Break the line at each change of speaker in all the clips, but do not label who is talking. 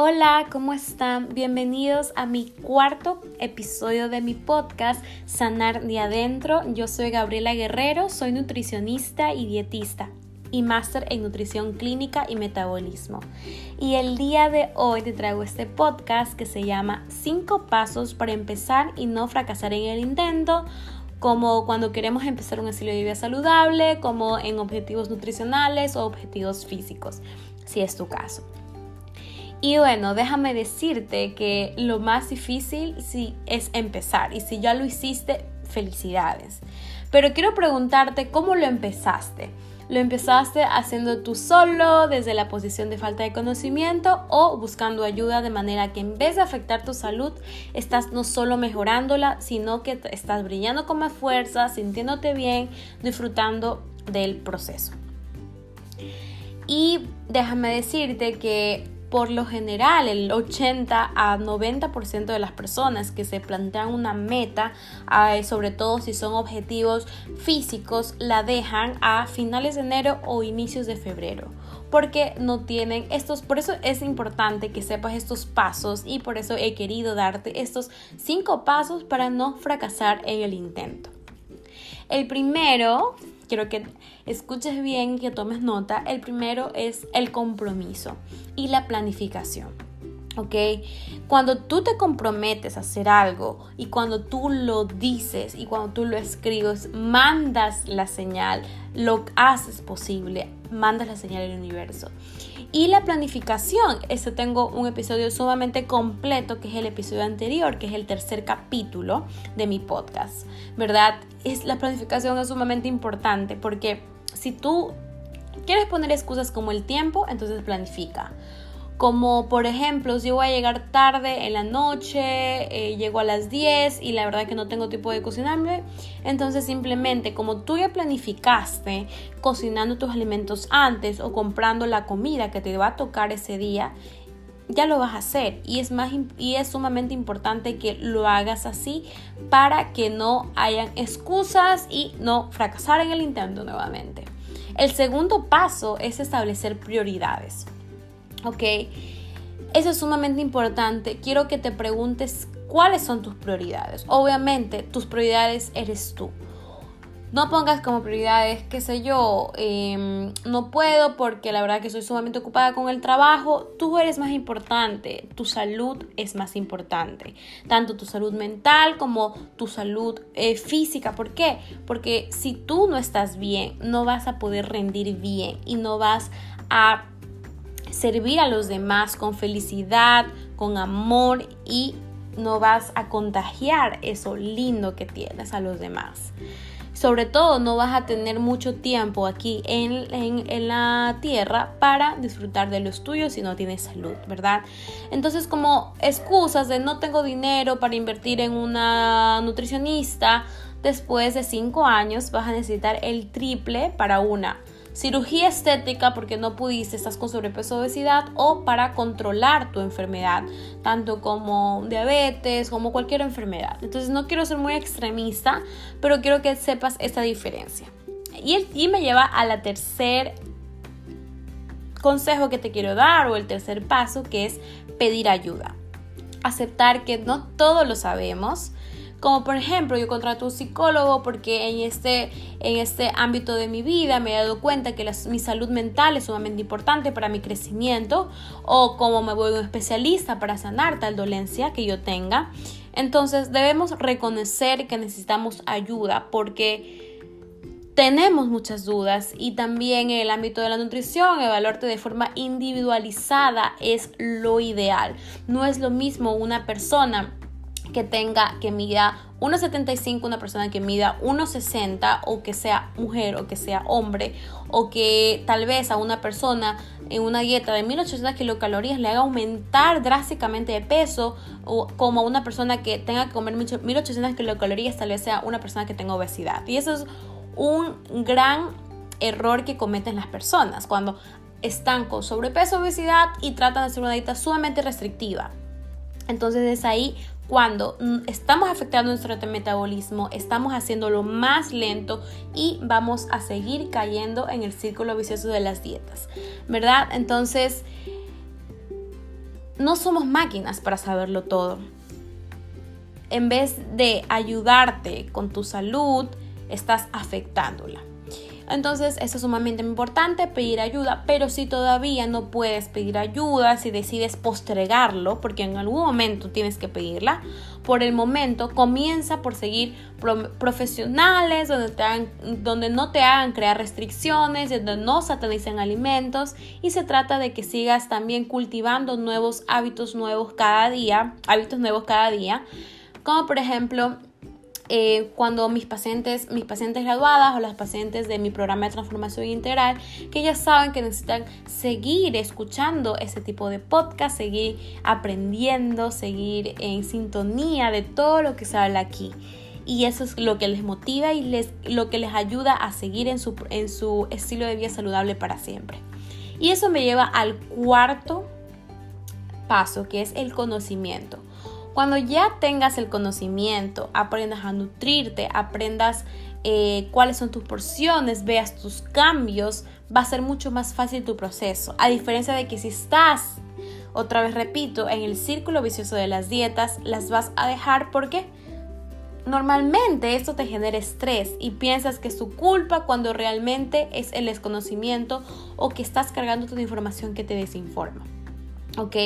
Hola, ¿cómo están? Bienvenidos a mi cuarto episodio de mi podcast Sanar de Adentro. Yo soy Gabriela Guerrero, soy nutricionista y dietista y máster en nutrición clínica y metabolismo. Y el día de hoy te traigo este podcast que se llama 5 pasos para empezar y no fracasar en el intento como cuando queremos empezar un estilo de vida saludable, como en objetivos nutricionales o objetivos físicos, si es tu caso. Y bueno, déjame decirte que lo más difícil sí es empezar y si ya lo hiciste, felicidades. Pero quiero preguntarte cómo lo empezaste. ¿Lo empezaste haciendo tú solo, desde la posición de falta de conocimiento o buscando ayuda de manera que en vez de afectar tu salud, estás no solo mejorándola, sino que estás brillando con más fuerza, sintiéndote bien, disfrutando del proceso? Y déjame decirte que por lo general el 80 a 90% de las personas que se plantean una meta, sobre todo si son objetivos físicos, la dejan a finales de enero o inicios de febrero porque no tienen estos, por eso es importante que sepas estos pasos y por eso he querido darte estos cinco pasos para no fracasar en el intento. El primero quiero que escuches bien, que tomes nota. El primero es el compromiso y la planificación. ¿Ok? Cuando tú te comprometes a hacer algo y cuando tú lo dices y cuando tú lo escribes, mandas la señal, lo haces posible, mandas la señal al universo. Y la planificación, ese tengo un episodio sumamente completo que es el episodio anterior, que es el tercer capítulo de mi podcast, ¿verdad? Es, la planificación es sumamente importante porque si tú quieres poner excusas como el tiempo, entonces planifica. Como por ejemplo, si voy a llegar tarde en la noche, eh, llego a las 10 y la verdad que no tengo tiempo de cocinarme, entonces simplemente como tú ya planificaste cocinando tus alimentos antes o comprando la comida que te va a tocar ese día, ya lo vas a hacer y es más y es sumamente importante que lo hagas así para que no hayan excusas y no fracasar en el intento nuevamente. El segundo paso es establecer prioridades. ¿Ok? Eso es sumamente importante. Quiero que te preguntes cuáles son tus prioridades. Obviamente, tus prioridades eres tú. No pongas como prioridades, qué sé yo, em, no puedo porque la verdad que soy sumamente ocupada con el trabajo. Tú eres más importante, tu salud es más importante. Tanto tu salud mental como tu salud eh, física. ¿Por qué? Porque si tú no estás bien, no vas a poder rendir bien y no vas a servir a los demás con felicidad, con amor y no vas a contagiar eso lindo que tienes a los demás. Sobre todo no vas a tener mucho tiempo aquí en, en, la tierra para disfrutar de los tuyos si no tienes salud, ¿verdad? Entonces como excusas de no tengo dinero para invertir en una nutricionista, después de cinco años vas a necesitar el triple para una cirugía estética porque no pudiste, estás con sobrepeso o obesidad o para controlar tu enfermedad, tanto como diabetes, como cualquier enfermedad. Entonces no quiero ser muy extremista, pero quiero que sepas esta diferencia. Y, y me lleva a la tercer consejo que te quiero dar o el tercer paso que es pedir ayuda. Aceptar que no todo lo sabemos, como por ejemplo, yo contrato un psicólogo porque en este, en este ámbito de mi vida me he dado cuenta que mi salud mental es sumamente importante para mi crecimiento. O como me voy a especialista para sanar tal dolencia que yo tenga. Entonces debemos reconocer que necesitamos ayuda porque tenemos muchas dudas y también en el ámbito de la nutrición, evaluarte de forma individualizada es lo ideal. No es lo mismo una persona que tenga, que mida 1,75, una persona que mida 1,60 o que sea mujer o que sea hombre o que tal vez a una persona en una dieta de 1800 kilocalorías le haga aumentar drásticamente de peso o como a una persona que tenga que comer 1800 kilocalorías tal vez sea una persona que tenga obesidad. Y eso es un gran error que cometen las personas cuando están con sobrepeso, obesidad y tratan de hacer una dieta sumamente restrictiva. Entonces es ahí cuando mm, estamos afectando nuestro metabolismo, estamos haciéndolo más lento y vamos a seguir cayendo en el círculo vicioso de las dietas, ¿verdad? Entonces, no somos máquinas para saberlo todo. En vez de ayudarte con tu salud, estás afectándola. Entonces, eso es sumamente importante, pedir ayuda, pero si todavía no puedes pedir ayuda, si decides postergarlo, porque en algún momento tienes que pedirla, por el momento comienza por seguir profesionales donde, te donde no te hagan crear restricciones, donde no satanicen alimentos y se trata de que sigas también cultivando nuevos hábitos nuevos cada día, hábitos nuevos cada día, como por ejemplo eh, cuando mis pacientes, mis pacientes graduadas o las pacientes de mi programa de transformación integral, que ya saben que necesitan seguir escuchando ese tipo de podcast, seguir aprendiendo, seguir en sintonía de todo lo que se habla aquí. Y eso es lo que les motiva y les, lo que les ayuda a seguir en su, en su estilo de vida saludable para siempre. Y eso me lleva al cuarto paso, que es el conocimiento. Cuando ya tengas el conocimiento, aprendas a nutrirte, aprendas eh, cuáles son tus porciones, veas tus cambios, va a ser mucho más fácil tu proceso. A diferencia de que si estás, otra vez repito, en el círculo vicioso de las dietas, las vas a dejar porque normalmente esto te genera estrés y piensas que es tu culpa cuando realmente es el desconocimiento o que estás cargando toda información que te desinforma. ¿Ok?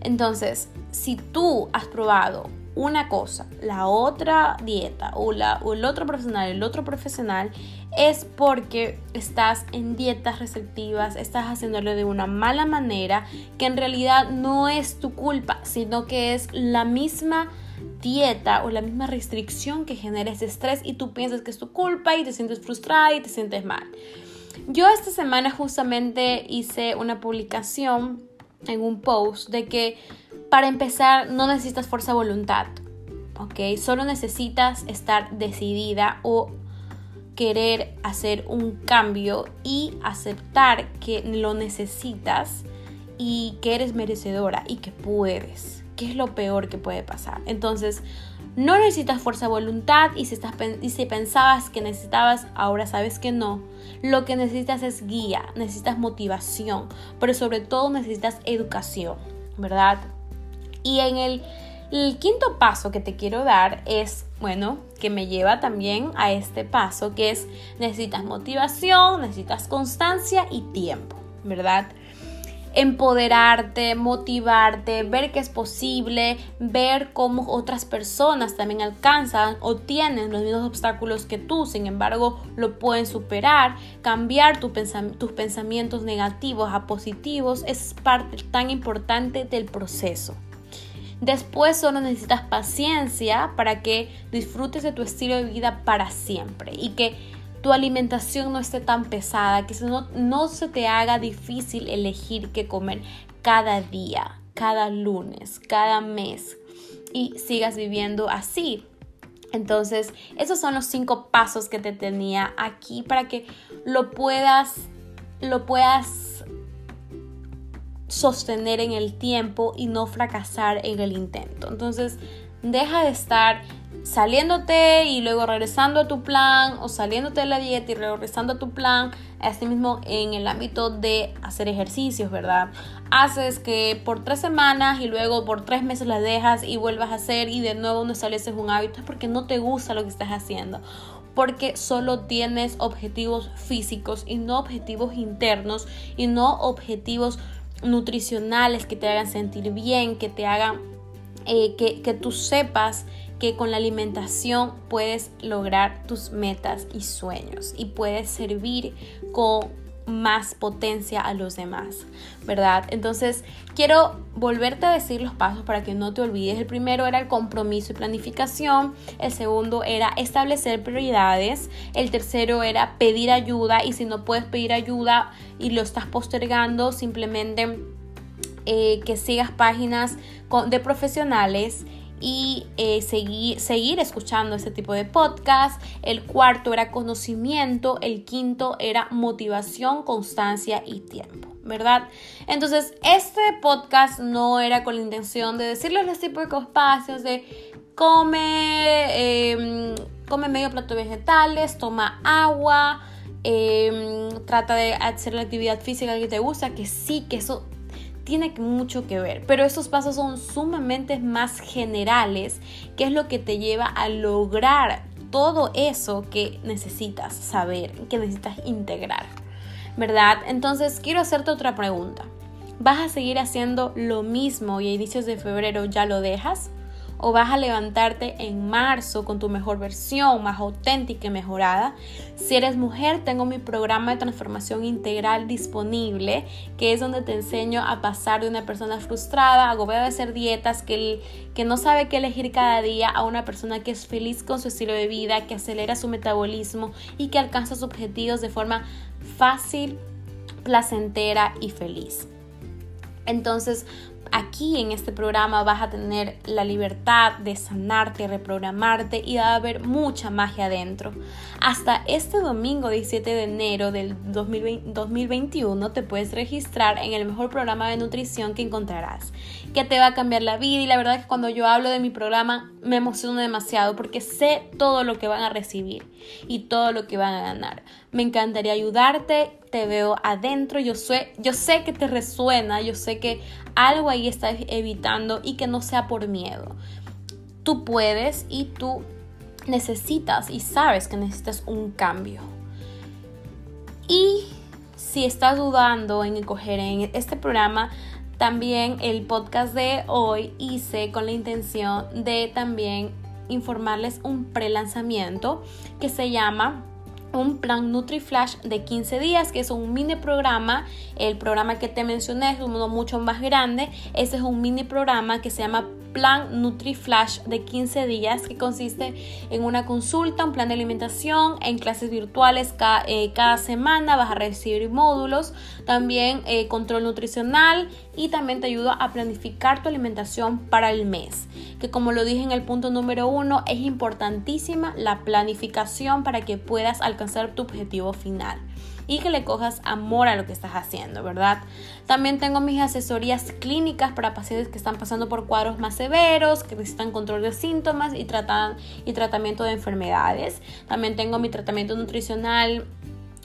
Entonces, si tú has probado una cosa, la otra dieta o, la, el otro profesional, el otro profesional, es porque estás en dietas receptivas, estás haciéndolo de una mala manera, que en realidad no es tu culpa, sino que es la misma dieta o la misma restricción que genera ese estrés y tú piensas que es tu culpa y te sientes frustrada y te sientes mal. Yo esta semana justamente hice una publicación en un post de que para empezar no necesitas fuerza de voluntad, ¿ok? Solo necesitas estar decidida o querer hacer un cambio y aceptar que lo necesitas y que eres merecedora y que puedes, que es lo peor que puede pasar. Entonces, no necesitas fuerza de voluntad y si, estás, y si pensabas que necesitabas, ahora sabes que no. Lo que necesitas es guía, necesitas motivación, pero sobre todo necesitas educación, ¿verdad? Y en el, el quinto paso que te quiero dar es, bueno, que me lleva también a este paso, que es necesitas motivación, necesitas constancia y tiempo, ¿verdad? Empoderarte, motivarte, ver que es posible, ver cómo otras personas también alcanzan o tienen los mismos obstáculos que tú, sin embargo lo pueden superar, cambiar tus pensamientos negativos a positivos es parte tan importante del proceso. Después solo necesitas paciencia para que disfrutes de tu estilo de vida para siempre y que tu alimentación no esté tan pesada, que no, no se te haga difícil elegir qué comer cada día, cada lunes, cada mes y sigas viviendo así. Entonces, esos son los cinco pasos que te tenía aquí para que lo puedas, lo puedas sostener en el tiempo y no fracasar en el intento. Entonces, deja de estar saliéndote y luego regresando a tu plan o saliéndote de la dieta y regresando a tu plan, así mismo en el ámbito de hacer ejercicios, ¿verdad? Haces que por tres semanas y luego por tres meses la dejas y vuelvas a hacer y de nuevo no estableces un hábito es porque no te gusta lo que estás haciendo porque solo tienes objetivos físicos y no objetivos internos y no objetivos nutricionales que te hagan sentir bien, que te hagan eh, que, que tú sepas que con la alimentación puedes lograr tus metas y sueños y puedes servir con más potencia a los demás, ¿verdad? Entonces, quiero volverte a decir los pasos para que no te olvides. El primero era el compromiso y planificación, el segundo era establecer prioridades, el tercero era pedir ayuda y si no puedes pedir ayuda y lo estás postergando, simplemente eh, que sigas páginas de profesionales y eh, seguir, seguir escuchando este tipo de podcast. El cuarto era conocimiento, el quinto era motivación, constancia y tiempo. ¿verdad? Entonces, este podcast no era con la intención de decirles los típicos espacios de come, em, come medio plato vegetales, toma agua, em, trata de hacer la actividad física que te gusta, que sí, que eso tiene mucho que ver, pero estos pasos son sumamente más generales, que es lo que te lleva a lograr todo eso que necesitas saber, que necesitas integrar, ¿verdad? Entonces quiero hacerte otra pregunta. ¿Vas a seguir haciendo lo mismo y a inicios de febrero ya lo dejas? O vas a levantarte en marzo con tu mejor versión, más auténtica y mejorada. Si eres mujer, tengo mi programa de transformación integral disponible, que es donde te enseño a pasar de una persona frustrada, agobiada de hacer dietas, que, que no sabe qué elegir cada día, a una persona que es feliz con su estilo de vida, que acelera su metabolismo y que alcanza sus objetivos de forma fácil, placentera y feliz. Entonces, aquí en este programa vas a tener la libertad de sanarte, reprogramarte y va a haber mucha magia adentro. Hasta este domingo 17 de enero del 2021 te puedes registrar en el mejor programa de nutrición que encontrarás, que te va a cambiar la vida y la verdad es que cuando yo hablo de mi programa me emociono demasiado porque sé todo lo que van a recibir y todo lo que van a ganar. Me encantaría ayudarte, te veo adentro, yo sé, yo sé que te resuena, yo sé que algo ahí estás evitando y que no sea por miedo. Tú puedes y tú necesitas y sabes que necesitas un cambio. Y si estás dudando en coger en este programa, también el podcast de hoy hice con la intención de también informarles un pre-lanzamiento que se llama un plan NutriFlash de 15 días, que es un mini programa. El programa que te mencioné es uno mucho más grande. Ese es un mini programa que se llama plan NutriFlash de 15 días que consiste en una consulta, un plan de alimentación, en clases virtuales eh, cada, semana vas a recibir módulos, también eh, control nutricional y también te ayuda a planificar tu alimentación para el mes. Que como lo dije en el punto número uno, es importantísima la planificación para que puedas alcanzar tu objetivo final y que le cojas amor a lo que estás haciendo, ¿verdad? También tengo mis asesorías clínicas para pacientes que están pasando por cuadros más severos, que necesitan control de síntomas y, tratan, y tratamiento de enfermedades. También tengo mi tratamiento nutricional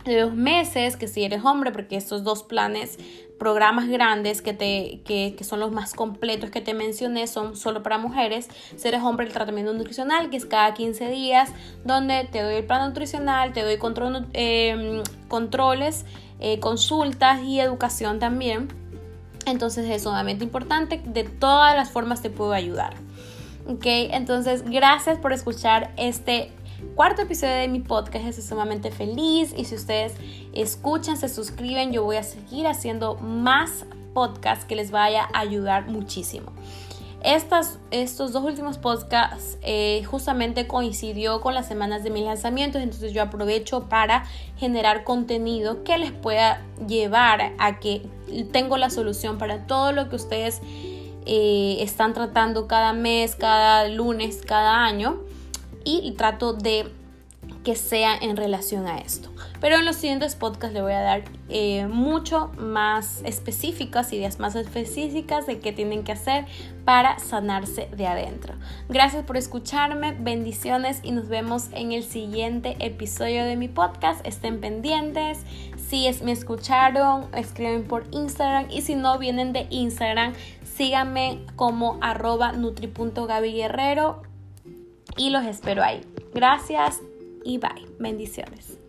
de dos meses, que si eres hombre, porque estos dos planes programas grandes que, te, que, son los más completos que te mencioné son solo para mujeres. Si eres hombre, el tratamiento nutricional, que es cada 15 días, donde te doy el plan nutricional, te doy control, em, controles, eh, consultas y educación también. Entonces es sumamente importante. De todas las formas te puedo ayudar. Ok, entonces gracias por escuchar este cuarto episodio de mi podcast. Estoy sumamente feliz y si ustedes escuchan, se suscriben, yo voy a seguir haciendo más podcasts que les vaya a ayudar muchísimo. Estas, estos dos últimos podcasts eh, justamente coincidió con las semanas de mis lanzamientos, entonces yo aprovecho para generar contenido que les pueda llevar a que tengo la solución para todo lo que ustedes eh, están tratando cada mes, cada lunes, cada año y trato de que sea en relación a esto. Pero en los siguientes podcasts le voy a dar eh, mucho más específicas, ideas más específicas de qué tienen que hacer para sanarse de adentro. Gracias por escucharme, bendiciones y nos vemos en el siguiente episodio de mi podcast. Estén pendientes. Si es, me escucharon, escriben por Instagram y si no vienen de Instagram, síganme como arroba y los espero ahí. Gracias y bye. Bendiciones.